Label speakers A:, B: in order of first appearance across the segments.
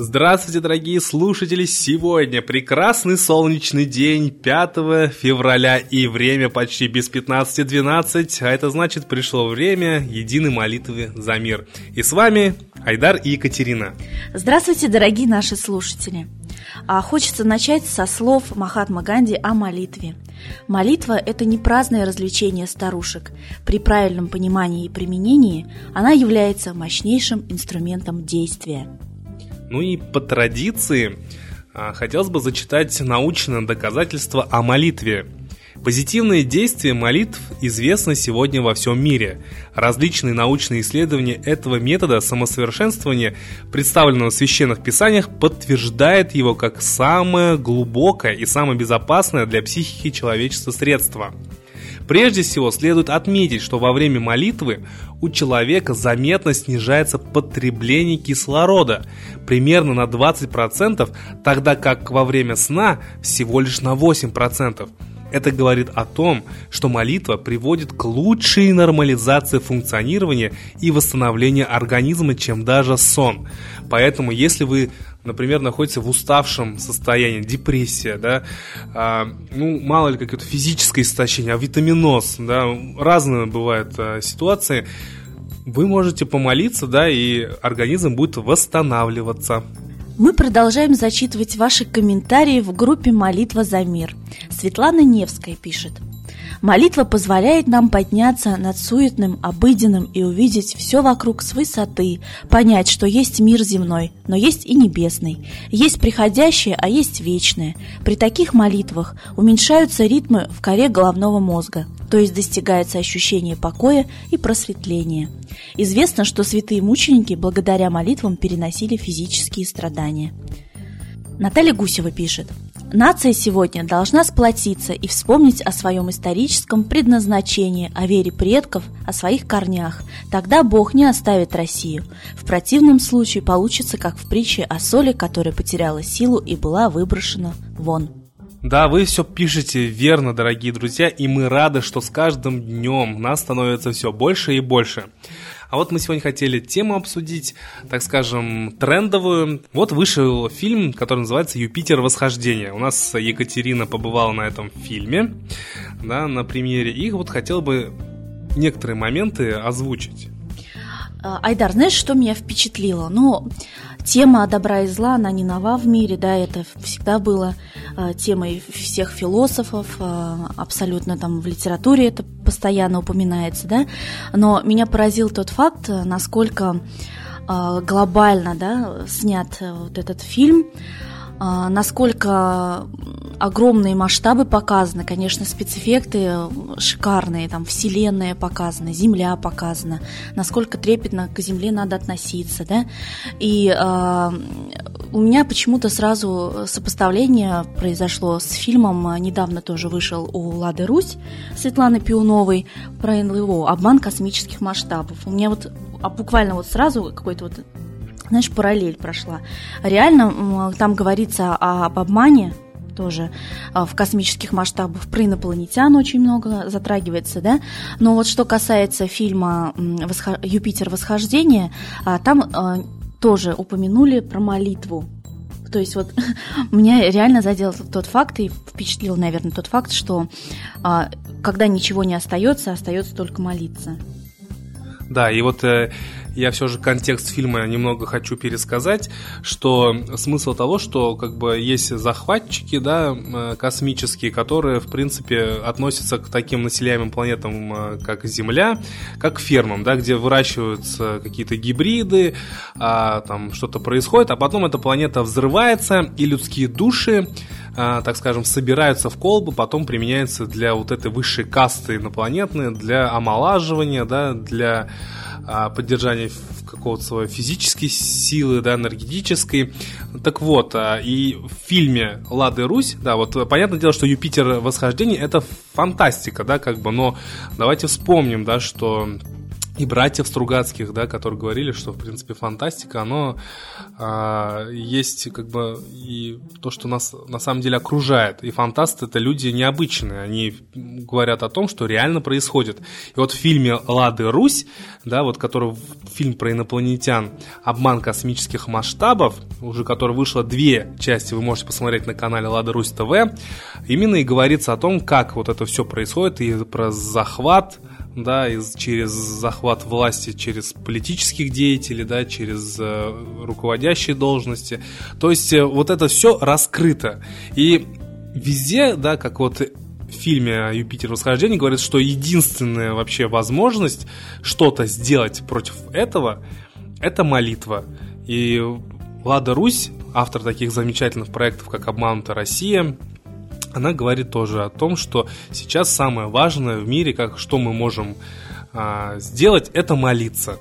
A: Здравствуйте, дорогие слушатели! Сегодня прекрасный солнечный день, 5 февраля, и время почти без 15.12, а это значит, пришло время единой молитвы за мир. И с вами Айдар и Екатерина.
B: Здравствуйте, дорогие наши слушатели! А хочется начать со слов Махатма Ганди о молитве. Молитва – это не праздное развлечение старушек. При правильном понимании и применении она является мощнейшим инструментом действия.
A: Ну и по традиции а, хотелось бы зачитать научное доказательство о молитве. Позитивные действия молитв известны сегодня во всем мире. Различные научные исследования этого метода самосовершенствования, представленного в священных писаниях, подтверждают его как самое глубокое и самое безопасное для психики человечества средство – Прежде всего, следует отметить, что во время молитвы у человека заметно снижается потребление кислорода примерно на 20%, тогда как во время сна всего лишь на 8%. Это говорит о том, что молитва приводит к лучшей нормализации функционирования и восстановления организма, чем даже сон. Поэтому, если вы например, находится в уставшем состоянии, депрессия, да, а, ну, мало ли какое-то физическое истощение, а витаминоз, да, разные бывают а, ситуации, вы можете помолиться, да, и организм будет восстанавливаться.
B: Мы продолжаем зачитывать ваши комментарии в группе «Молитва за мир». Светлана Невская пишет – Молитва позволяет нам подняться над суетным, обыденным и увидеть все вокруг с высоты, понять, что есть мир земной, но есть и небесный, есть приходящее, а есть вечное. При таких молитвах уменьшаются ритмы в коре головного мозга, то есть достигается ощущение покоя и просветления. Известно, что святые мученики благодаря молитвам переносили физические страдания. Наталья Гусева пишет – Нация сегодня должна сплотиться и вспомнить о своем историческом предназначении, о вере предков, о своих корнях. Тогда Бог не оставит Россию. В противном случае получится, как в притче о соли, которая потеряла силу и была выброшена вон.
A: Да, вы все пишете верно, дорогие друзья, и мы рады, что с каждым днем нас становится все больше и больше. А вот мы сегодня хотели тему обсудить, так скажем, трендовую. Вот вышел фильм, который называется «Юпитер. Восхождение». У нас Екатерина побывала на этом фильме, да, на премьере. И вот хотел бы некоторые моменты озвучить.
B: А, Айдар, знаешь, что меня впечатлило? Ну, тема добра и зла, она не нова в мире, да, это всегда было э, темой всех философов, э, абсолютно там в литературе это постоянно упоминается, да, но меня поразил тот факт, насколько э, глобально, да, снят вот этот фильм, а, насколько огромные масштабы показаны, конечно, спецэффекты шикарные, там Вселенная показана, Земля показана, насколько трепетно к Земле надо относиться, да, и э, у меня почему-то сразу сопоставление произошло с фильмом, недавно тоже вышел у Лады Русь Светланы Пиуновой про НЛО «Обман космических масштабов». У меня вот а буквально вот сразу какой-то вот знаешь, параллель прошла. Реально там говорится об обмане тоже а, в космических масштабах про инопланетян очень много затрагивается, да. Но вот что касается фильма «Юпитер. Восхождение», а, там а, тоже упомянули про молитву. То есть вот меня реально задел тот факт и впечатлил, наверное, тот факт, что когда ничего не остается, остается только молиться.
A: Да, и вот э, я все же контекст фильма немного хочу пересказать, что смысл того, что как бы есть захватчики, да, э, космические, которые, в принципе, относятся к таким населяемым планетам, э, как Земля, как фермам, да, где выращиваются какие-то гибриды, а, там что-то происходит, а потом эта планета взрывается, и людские души а, так скажем, собираются в колбу, потом применяются для вот этой высшей касты инопланетной, для омолаживания, да, для а, поддержания какого-то своей физической силы, да, энергетической. Так вот, а, и в фильме «Лады Русь», да, вот понятное дело, что «Юпитер. Восхождение» — это фантастика, да, как бы, но давайте вспомним, да, что и братьев Стругацких, да, которые говорили, что, в принципе, фантастика, оно а, есть как бы и то, что нас на самом деле окружает. И фантасты — это люди необычные, они говорят о том, что реально происходит. И вот в фильме «Лады Русь», да, вот который фильм про инопланетян «Обман космических масштабов», уже который вышло две части, вы можете посмотреть на канале «Лада Русь ТВ», именно и говорится о том, как вот это все происходит, и про захват, да, из, через захват власти, через политических деятелей, да, через э, руководящие должности. То есть э, вот это все раскрыто. И везде, да, как вот в фильме «Юпитер восхождение» говорит, что единственная вообще возможность что-то сделать против этого – это молитва. И Лада Русь, автор таких замечательных проектов, как «Обманутая Россия», она говорит тоже о том, что сейчас самое важное в мире, как что мы можем а, сделать, это молиться.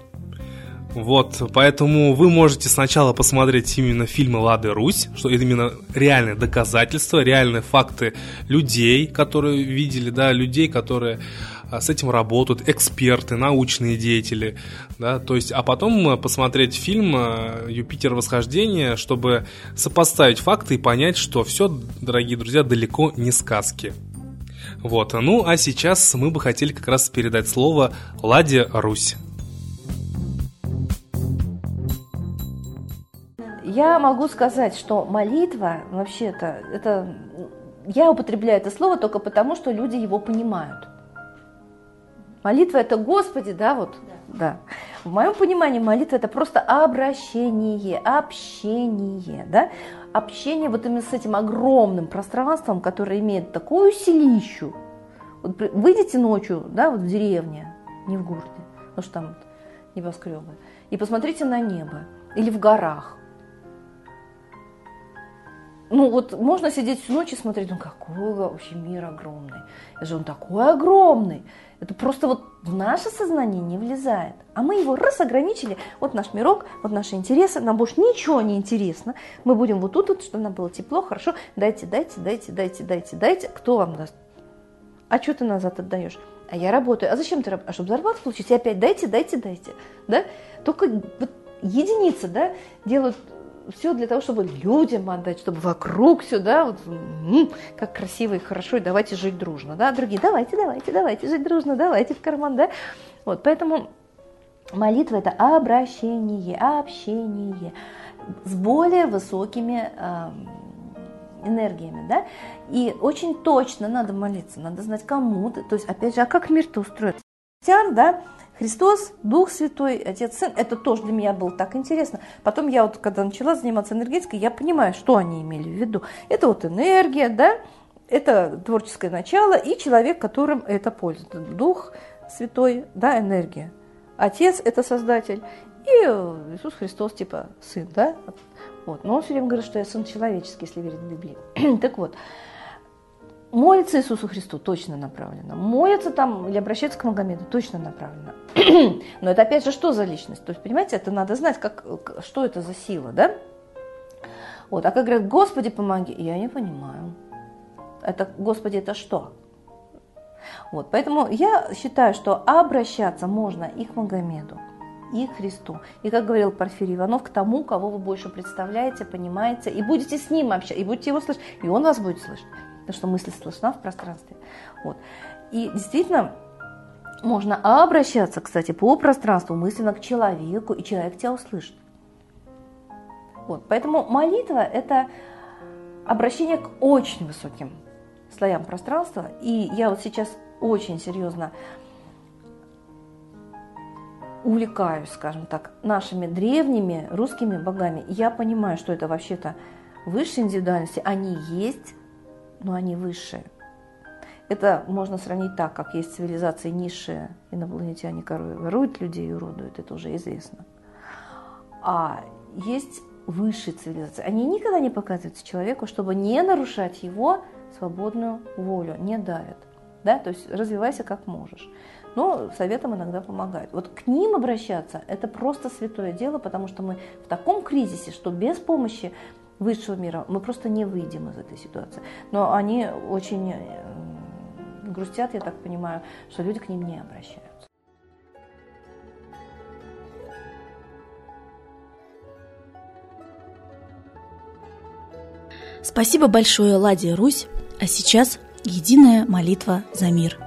A: Вот, поэтому вы можете сначала посмотреть именно фильмы Лады Русь, что это именно реальные доказательства, реальные факты людей, которые видели, да, людей, которые а, с этим работают, эксперты, научные деятели, да, то есть, а потом э, посмотреть фильм э, «Юпитер. Восхождение», чтобы сопоставить факты и понять, что все, дорогие друзья, далеко не сказки. Вот, ну а сейчас мы бы хотели как раз передать слово Ладе Русь.
C: Я могу сказать, что молитва, вообще-то, это я употребляю это слово только потому, что люди его понимают. Молитва это Господи, да, вот, да. да. В моем понимании молитва это просто обращение, общение, да, общение вот именно с этим огромным пространством, которое имеет такую силищу. Вот выйдите ночью, да, вот в деревне, не в городе, потому что там небоскребы, и посмотрите на небо или в горах. Ну вот можно сидеть всю ночь и смотреть, ну какой вообще мир огромный. Это же он такой огромный. Это просто вот в наше сознание не влезает. А мы его раз ограничили, вот наш мирок, вот наши интересы, нам больше ничего не интересно. Мы будем вот тут, вот, чтобы нам было тепло, хорошо, дайте, дайте, дайте, дайте, дайте, дайте. Кто вам даст? А что ты назад отдаешь? А я работаю. А зачем ты работаешь? А чтобы зарплату получить? И опять дайте, дайте, дайте. Да? Только вот единицы да, делают все для того, чтобы людям отдать, чтобы вокруг все, да, вот, как красиво и хорошо, и давайте жить дружно, да, другие, давайте, давайте, давайте жить дружно, давайте в карман, да, вот, поэтому молитва – это обращение, общение с более высокими э, энергиями, да, и очень точно надо молиться, надо знать, кому ты, то есть, опять же, а как мир-то устроен? Да, Христос, Дух Святой, Отец, Сын, это тоже для меня было так интересно. Потом я вот, когда начала заниматься энергетикой, я понимаю, что они имели в виду. Это вот энергия, да, это творческое начало и человек, которым это пользуется. Дух Святой, да, энергия. Отец – это Создатель. И Иисус Христос, типа, Сын, да. Вот. Но он все время говорит, что я Сын человеческий, если верить в Библию. так вот, молится Иисусу Христу точно направлено, молится там или обращается к Магомеду точно направлено. Но это опять же что за личность? То есть, понимаете, это надо знать, как, что это за сила, да? Вот, а как говорят, Господи, помоги, я не понимаю. Это, Господи, это что? Вот, поэтому я считаю, что обращаться можно и к Магомеду, и к Христу. И, как говорил Порфирий Иванов, к тому, кого вы больше представляете, понимаете, и будете с ним общаться, и будете его слышать, и он вас будет слышать потому что мысль слышна в пространстве. Вот. И действительно, можно обращаться, кстати, по пространству мысленно к человеку, и человек тебя услышит. Вот. Поэтому молитва – это обращение к очень высоким слоям пространства. И я вот сейчас очень серьезно увлекаюсь, скажем так, нашими древними русскими богами. Я понимаю, что это вообще-то высшие индивидуальности, они есть, но они высшие. Это можно сравнить так, как есть цивилизации низшие, инопланетяне воруют людей и уродуют, это уже известно. А есть высшие цивилизации. Они никогда не показываются человеку, чтобы не нарушать его свободную волю, не давят. Да? То есть развивайся как можешь. Но советом иногда помогают. Вот к ним обращаться – это просто святое дело, потому что мы в таком кризисе, что без помощи высшего мира. Мы просто не выйдем из этой ситуации. Но они очень э, грустят, я так понимаю, что люди к ним не обращаются.
B: Спасибо большое, Ладе Русь. А сейчас единая молитва за мир.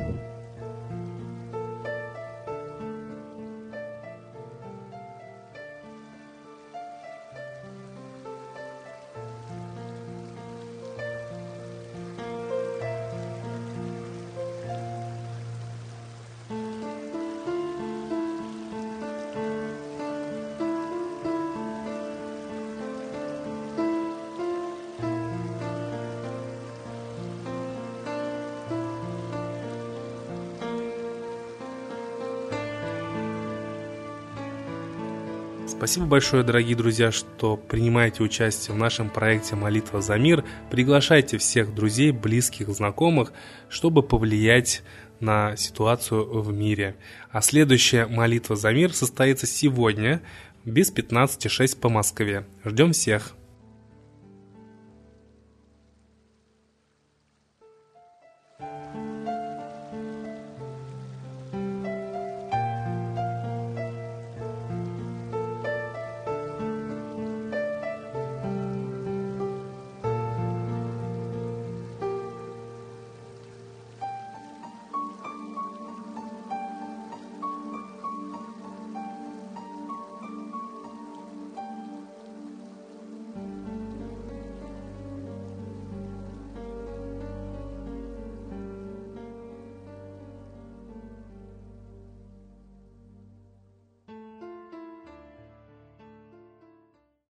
A: Спасибо большое, дорогие друзья, что принимаете участие в нашем проекте «Молитва за мир». Приглашайте всех друзей, близких, знакомых, чтобы повлиять на ситуацию в мире. А следующая «Молитва за мир» состоится сегодня без 15.06 по Москве. Ждем всех!